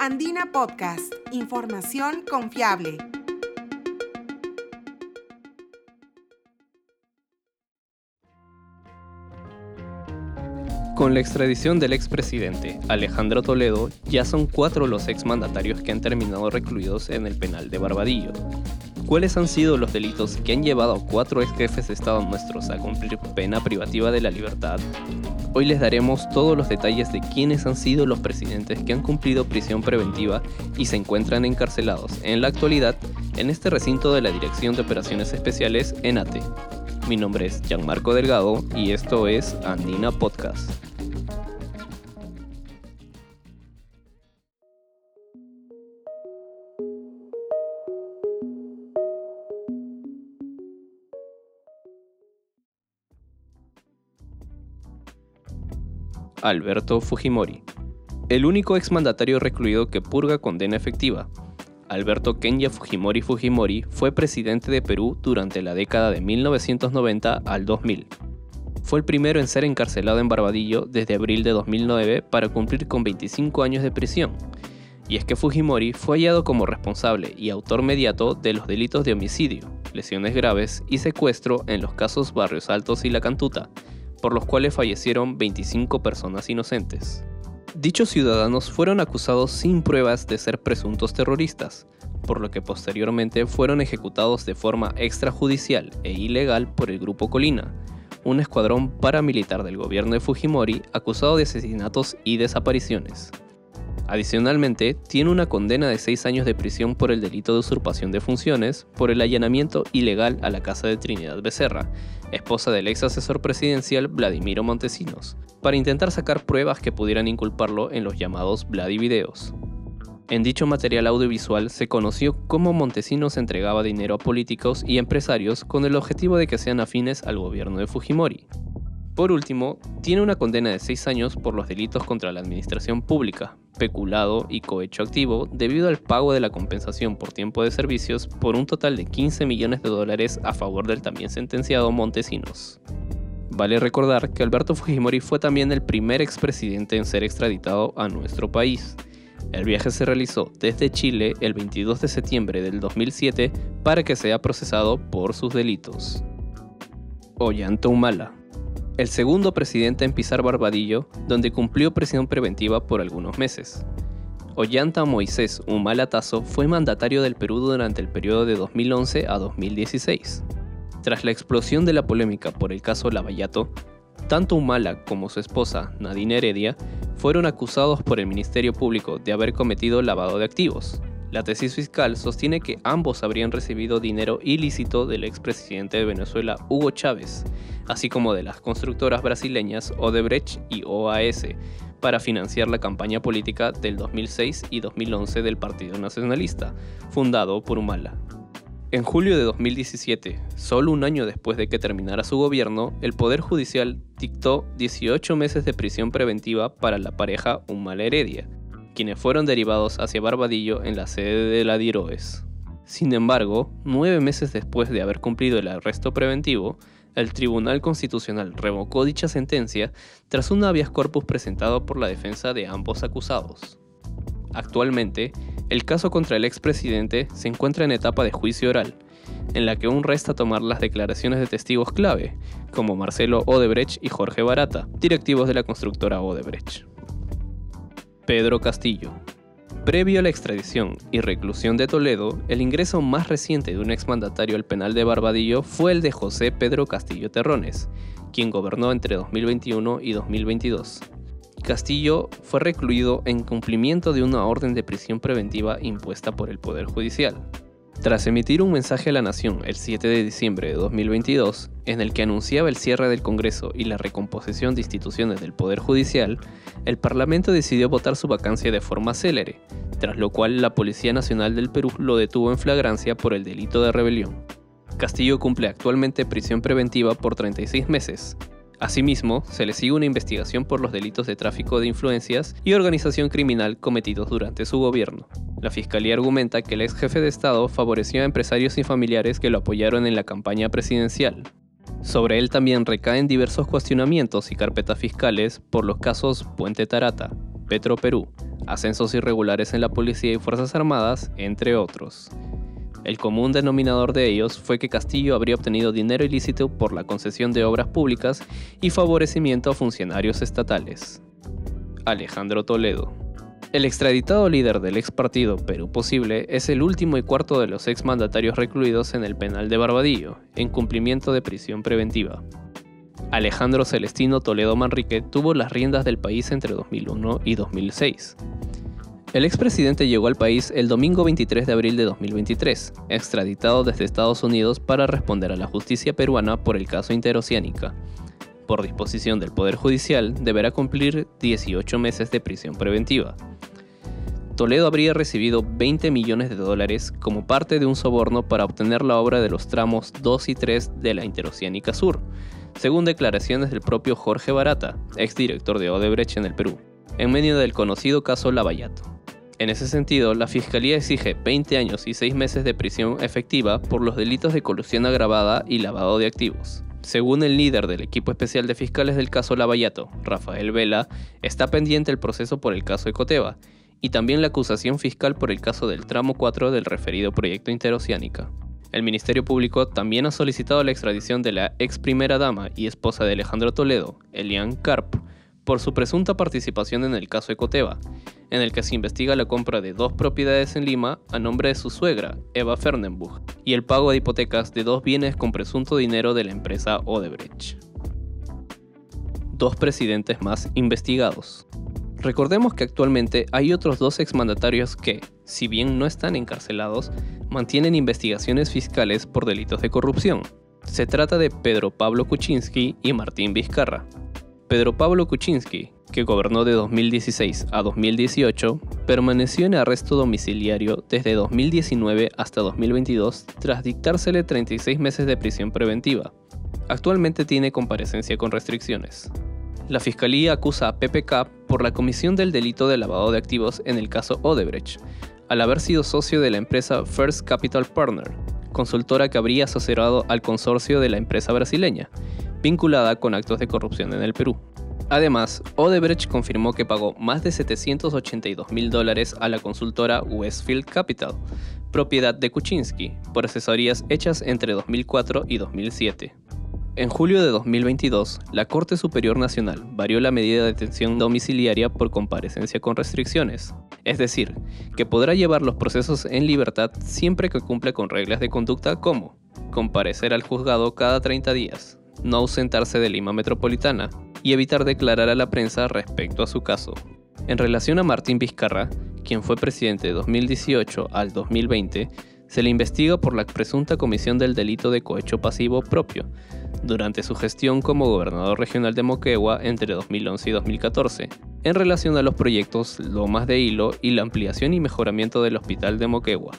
Andina Podcast, información confiable. Con la extradición del expresidente Alejandro Toledo, ya son cuatro los exmandatarios que han terminado recluidos en el penal de Barbadillo. ¿Cuáles han sido los delitos que han llevado a cuatro ex jefes de Estado nuestros a cumplir pena privativa de la libertad? Hoy les daremos todos los detalles de quiénes han sido los presidentes que han cumplido prisión preventiva y se encuentran encarcelados en la actualidad en este recinto de la Dirección de Operaciones Especiales ENATE. Mi nombre es Gianmarco Delgado y esto es Andina Podcast. Alberto Fujimori, el único exmandatario recluido que purga condena efectiva. Alberto Kenya Fujimori Fujimori fue presidente de Perú durante la década de 1990 al 2000. Fue el primero en ser encarcelado en Barbadillo desde abril de 2009 para cumplir con 25 años de prisión. Y es que Fujimori fue hallado como responsable y autor mediato de los delitos de homicidio, lesiones graves y secuestro en los casos Barrios Altos y La Cantuta, por los cuales fallecieron 25 personas inocentes. Dichos ciudadanos fueron acusados sin pruebas de ser presuntos terroristas, por lo que posteriormente fueron ejecutados de forma extrajudicial e ilegal por el Grupo Colina, un escuadrón paramilitar del gobierno de Fujimori acusado de asesinatos y desapariciones. Adicionalmente, tiene una condena de 6 años de prisión por el delito de usurpación de funciones por el allanamiento ilegal a la casa de Trinidad Becerra, esposa del ex asesor presidencial Vladimiro Montesinos, para intentar sacar pruebas que pudieran inculparlo en los llamados Vladivideos. En dicho material audiovisual se conoció cómo Montesinos entregaba dinero a políticos y empresarios con el objetivo de que sean afines al gobierno de Fujimori. Por último, tiene una condena de 6 años por los delitos contra la administración pública, peculado y cohecho activo debido al pago de la compensación por tiempo de servicios por un total de 15 millones de dólares a favor del también sentenciado Montesinos. Vale recordar que Alberto Fujimori fue también el primer expresidente en ser extraditado a nuestro país. El viaje se realizó desde Chile el 22 de septiembre del 2007 para que sea procesado por sus delitos. Ollanta Humala el segundo presidente en pisar Barbadillo, donde cumplió prisión preventiva por algunos meses. Ollanta Moisés Humalatazo fue mandatario del Perú durante el periodo de 2011 a 2016. Tras la explosión de la polémica por el caso Lavallato, tanto Humala como su esposa, Nadine Heredia, fueron acusados por el Ministerio Público de haber cometido lavado de activos. La tesis fiscal sostiene que ambos habrían recibido dinero ilícito del expresidente de Venezuela Hugo Chávez, así como de las constructoras brasileñas Odebrecht y OAS, para financiar la campaña política del 2006 y 2011 del Partido Nacionalista, fundado por Humala. En julio de 2017, solo un año después de que terminara su gobierno, el Poder Judicial dictó 18 meses de prisión preventiva para la pareja Humala Heredia, quienes fueron derivados hacia Barbadillo en la sede de la DIROES. Sin embargo, nueve meses después de haber cumplido el arresto preventivo, el Tribunal Constitucional revocó dicha sentencia tras un habeas corpus presentado por la defensa de ambos acusados. Actualmente, el caso contra el expresidente se encuentra en etapa de juicio oral, en la que aún resta tomar las declaraciones de testigos clave, como Marcelo Odebrecht y Jorge Barata, directivos de la constructora Odebrecht. Pedro Castillo. Previo a la extradición y reclusión de Toledo, el ingreso más reciente de un exmandatario al penal de Barbadillo fue el de José Pedro Castillo Terrones, quien gobernó entre 2021 y 2022. Castillo fue recluido en cumplimiento de una orden de prisión preventiva impuesta por el Poder Judicial. Tras emitir un mensaje a la Nación el 7 de diciembre de 2022, en el que anunciaba el cierre del Congreso y la recomposición de instituciones del Poder Judicial, el Parlamento decidió votar su vacancia de forma célere, tras lo cual la Policía Nacional del Perú lo detuvo en flagrancia por el delito de rebelión. Castillo cumple actualmente prisión preventiva por 36 meses, Asimismo, se le sigue una investigación por los delitos de tráfico de influencias y organización criminal cometidos durante su gobierno. La fiscalía argumenta que el ex jefe de Estado favoreció a empresarios y familiares que lo apoyaron en la campaña presidencial. Sobre él también recaen diversos cuestionamientos y carpetas fiscales por los casos Puente Tarata, Petro Perú, ascensos irregulares en la policía y Fuerzas Armadas, entre otros. El común denominador de ellos fue que Castillo habría obtenido dinero ilícito por la concesión de obras públicas y favorecimiento a funcionarios estatales. Alejandro Toledo. El extraditado líder del ex partido Perú Posible es el último y cuarto de los ex mandatarios recluidos en el penal de Barbadillo, en cumplimiento de prisión preventiva. Alejandro Celestino Toledo Manrique tuvo las riendas del país entre 2001 y 2006. El expresidente llegó al país el domingo 23 de abril de 2023, extraditado desde Estados Unidos para responder a la justicia peruana por el caso Interoceánica. Por disposición del Poder Judicial, deberá cumplir 18 meses de prisión preventiva. Toledo habría recibido 20 millones de dólares como parte de un soborno para obtener la obra de los tramos 2 y 3 de la Interoceánica Sur, según declaraciones del propio Jorge Barata, exdirector de Odebrecht en el Perú, en medio del conocido caso Lavallato. En ese sentido, la Fiscalía exige 20 años y 6 meses de prisión efectiva por los delitos de colusión agravada y lavado de activos. Según el líder del equipo especial de fiscales del caso Lavallato, Rafael Vela, está pendiente el proceso por el caso Ecoteva y también la acusación fiscal por el caso del tramo 4 del referido proyecto interoceánica. El Ministerio Público también ha solicitado la extradición de la ex primera dama y esposa de Alejandro Toledo, Elian Karp, por su presunta participación en el caso Ecoteva, en el que se investiga la compra de dos propiedades en Lima a nombre de su suegra, Eva Fernenbuch, y el pago de hipotecas de dos bienes con presunto dinero de la empresa Odebrecht. Dos presidentes más investigados. Recordemos que actualmente hay otros dos exmandatarios que, si bien no están encarcelados, mantienen investigaciones fiscales por delitos de corrupción. Se trata de Pedro Pablo Kuczynski y Martín Vizcarra, Pedro Pablo Kuczynski, que gobernó de 2016 a 2018, permaneció en arresto domiciliario desde 2019 hasta 2022 tras dictársele 36 meses de prisión preventiva. Actualmente tiene comparecencia con restricciones. La Fiscalía acusa a PPK por la comisión del delito de lavado de activos en el caso Odebrecht, al haber sido socio de la empresa First Capital Partner, consultora que habría asociado al consorcio de la empresa brasileña, vinculada con actos de corrupción en el Perú. Además, Odebrecht confirmó que pagó más de 782 mil dólares a la consultora Westfield Capital, propiedad de Kuczynski, por asesorías hechas entre 2004 y 2007. En julio de 2022, la Corte Superior Nacional varió la medida de detención domiciliaria por comparecencia con restricciones, es decir, que podrá llevar los procesos en libertad siempre que cumpla con reglas de conducta como comparecer al juzgado cada 30 días, no ausentarse de Lima Metropolitana y evitar declarar a la prensa respecto a su caso. En relación a Martín Vizcarra, quien fue presidente de 2018 al 2020, se le investiga por la presunta comisión del delito de cohecho pasivo propio, durante su gestión como gobernador regional de Moquegua entre 2011 y 2014, en relación a los proyectos Lomas de Hilo y la ampliación y mejoramiento del Hospital de Moquegua.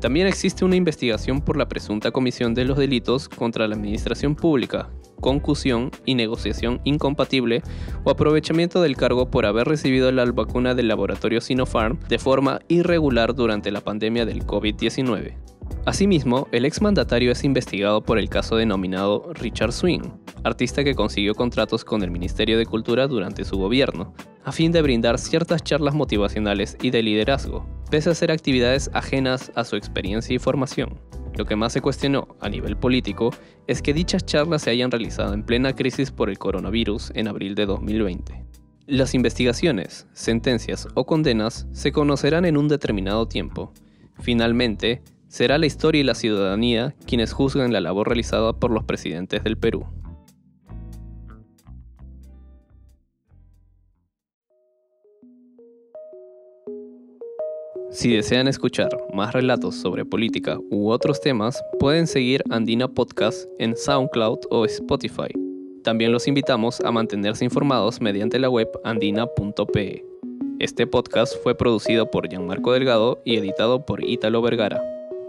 También existe una investigación por la presunta comisión de los delitos contra la administración pública, concusión y negociación incompatible o aprovechamiento del cargo por haber recibido la vacuna del laboratorio Sinopharm de forma irregular durante la pandemia del COVID-19. Asimismo, el exmandatario es investigado por el caso denominado Richard Swing, artista que consiguió contratos con el Ministerio de Cultura durante su gobierno, a fin de brindar ciertas charlas motivacionales y de liderazgo, pese a ser actividades ajenas a su experiencia y formación. Lo que más se cuestionó a nivel político es que dichas charlas se hayan realizado en plena crisis por el coronavirus en abril de 2020. Las investigaciones, sentencias o condenas se conocerán en un determinado tiempo. Finalmente, será la historia y la ciudadanía quienes juzguen la labor realizada por los presidentes del Perú. Si desean escuchar más relatos sobre política u otros temas, pueden seguir Andina Podcast en SoundCloud o Spotify. También los invitamos a mantenerse informados mediante la web andina.pe. Este podcast fue producido por Gianmarco Delgado y editado por Ítalo Vergara.